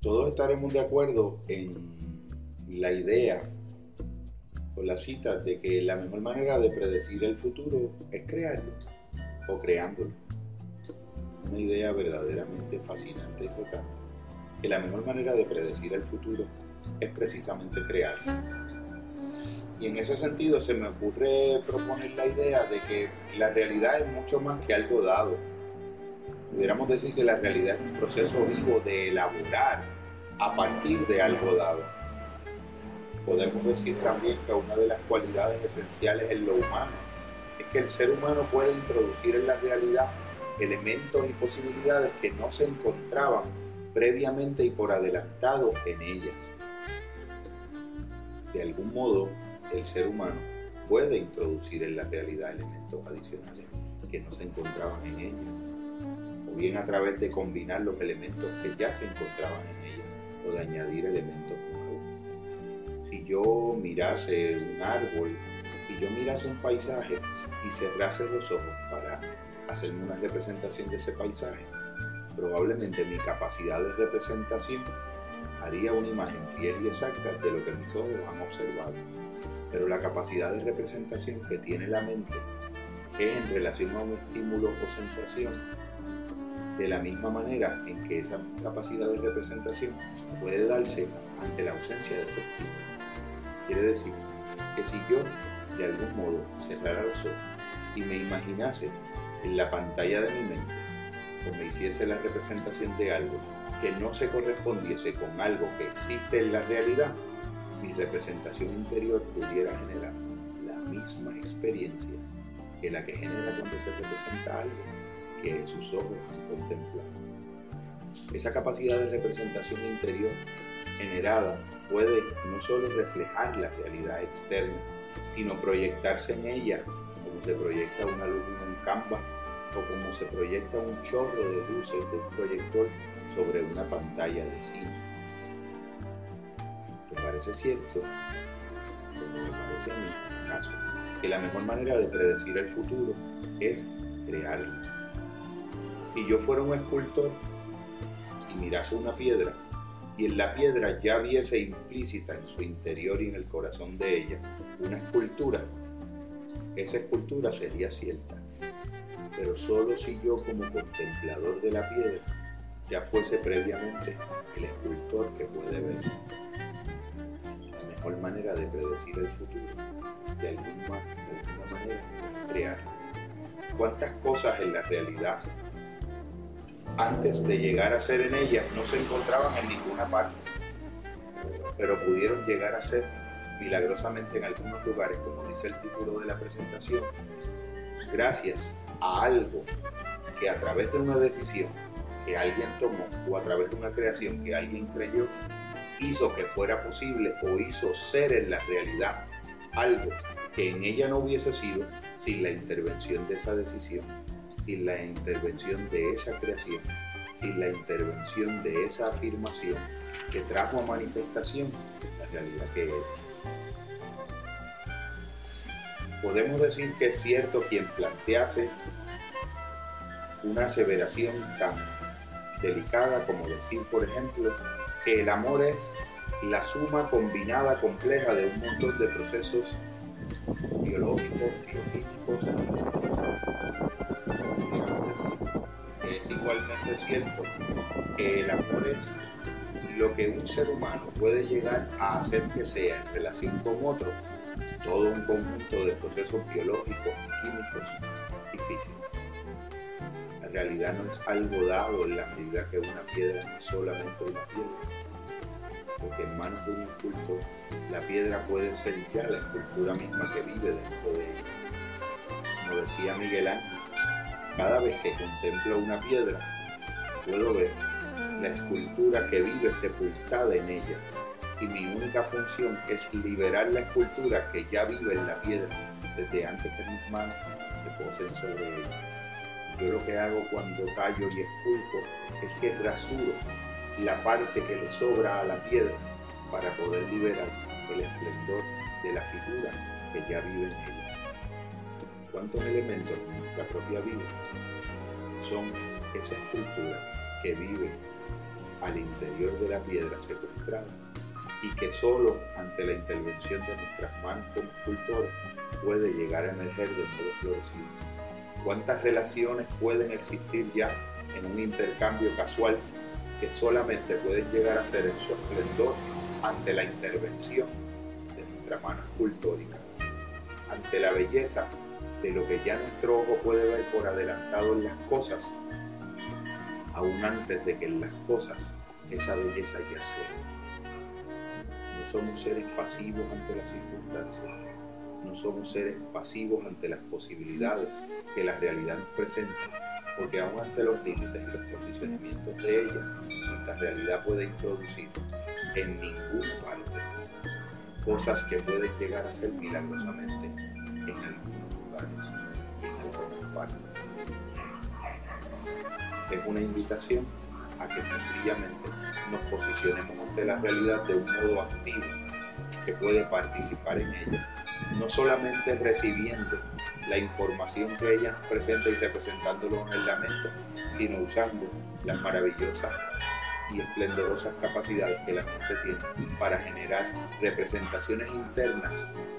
todos estaremos de acuerdo en la idea o la cita de que la mejor manera de predecir el futuro es crearlo o creándolo. Una idea verdaderamente fascinante y retante. Que la mejor manera de predecir el futuro es precisamente crearlo. Y en ese sentido se me ocurre proponer la idea de que la realidad es mucho más que algo dado. Pudiéramos decir que la realidad es un proceso vivo de elaborar a partir de algo dado. Podemos decir también que una de las cualidades esenciales en lo humano es que el ser humano puede introducir en la realidad elementos y posibilidades que no se encontraban previamente y por adelantado en ellas. De algún modo, el ser humano puede introducir en la realidad elementos adicionales que no se encontraban en ella, o bien a través de combinar los elementos que ya se encontraban en ella, o de añadir elementos nuevos. Si yo mirase un árbol, si yo mirase un paisaje y cerrase los ojos para hacerme una representación de ese paisaje, probablemente mi capacidad de representación haría una imagen fiel y exacta de lo que mis ojos han observado. Pero la capacidad de representación que tiene la mente es en relación a un estímulo o sensación de la misma manera en que esa capacidad de representación puede darse ante la ausencia de ese estímulo. Quiere decir que si yo de algún modo cerrara los ojos y me imaginase en la pantalla de mi mente o me hiciese la representación de algo que no se correspondiese con algo que existe en la realidad, mi representación interior pudiera generar la misma experiencia que la que genera cuando se representa algo que sus ojos han contemplado. Esa capacidad de representación interior generada puede no solo reflejar la realidad externa, sino proyectarse en ella como se proyecta una luz en un canvas o como se proyecta un chorro de luces de un proyector sobre una pantalla de cine. ¿Te parece cierto? Como me parece a mí, caso, que la mejor manera de predecir el futuro es crearlo. Si yo fuera un escultor y mirase una piedra y en la piedra ya viese implícita en su interior y en el corazón de ella una escultura, esa escultura sería cierta. Pero solo si yo como contemplador de la piedra ya fuese previamente el escultor que puede ver. La mejor manera de predecir el futuro, de alguna, manera, es crear. ¿Cuántas cosas en la realidad, antes de llegar a ser en ella, no se encontraban en ninguna parte, pero pudieron llegar a ser milagrosamente en algunos lugares, como dice el título de la presentación, gracias a algo que a través de una decisión que alguien tomó o a través de una creación que alguien creyó, hizo que fuera posible o hizo ser en la realidad algo que en ella no hubiese sido sin la intervención de esa decisión, sin la intervención de esa creación, sin la intervención de esa afirmación que trajo a manifestación la realidad que es. Podemos decir que es cierto quien plantease una aseveración tan delicada como decir, por ejemplo, que el amor es la suma combinada compleja de un montón de procesos biológicos, bioquímicos, igualmente cierto que el amor es lo que un ser humano puede llegar a hacer que sea en relación con otro, todo un conjunto de procesos biológicos, químicos y físicos realidad no es algo dado en la medida que una piedra es solamente una piedra. Porque en manos de un escultor, la piedra puede ser ya la escultura misma que vive dentro de ella. Como decía Miguel Ángel, cada vez que contemplo una piedra, puedo ver la escultura que vive sepultada en ella. Y mi única función es liberar la escultura que ya vive en la piedra desde antes que mis manos se posen sobre ella. Yo lo que hago cuando tallo y esculpo es que rasuro la parte que le sobra a la piedra para poder liberar el esplendor de la figura que ya vive en ella. ¿Cuántos elementos nuestra propia vida son esa escultura que vive al interior de la piedra secuestrada y que solo ante la intervención de nuestras manos como escultores puede llegar a emerger de nuevo florecido. ¿Cuántas relaciones pueden existir ya en un intercambio casual que solamente pueden llegar a ser en su esplendor ante la intervención de nuestra mano escultórica, ante la belleza de lo que ya nuestro ojo puede ver por adelantado en las cosas, aún antes de que en las cosas esa belleza ya sea. No somos seres pasivos ante las circunstancias, no somos seres pasivos ante las posibilidades que la realidad nos presenta, porque aún ante los límites y los condicionamientos de ella, nuestra realidad puede introducir en ninguna parte cosas que pueden llegar a ser milagrosamente en algunos partes. Es una invitación a que sencillamente nos posicionemos ante la realidad de un modo activo que puede participar en ella, no solamente recibiendo la información que ella presenta y representándolo en el lamento, sino usando las maravillosas y esplendorosas capacidades que la mente tiene para generar representaciones internas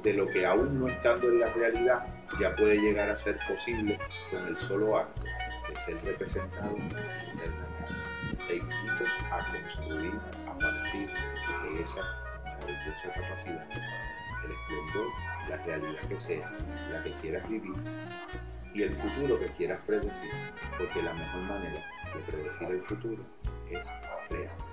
de lo que aún no estando en la realidad ya puede llegar a ser posible con el solo acto de ser representado internamente. Te invito a construir a partir de esa maravillosa capacidad el esplendor, la realidad que sea, la que quieras vivir y el futuro que quieras predecir, porque la mejor manera de predecir el futuro es crear.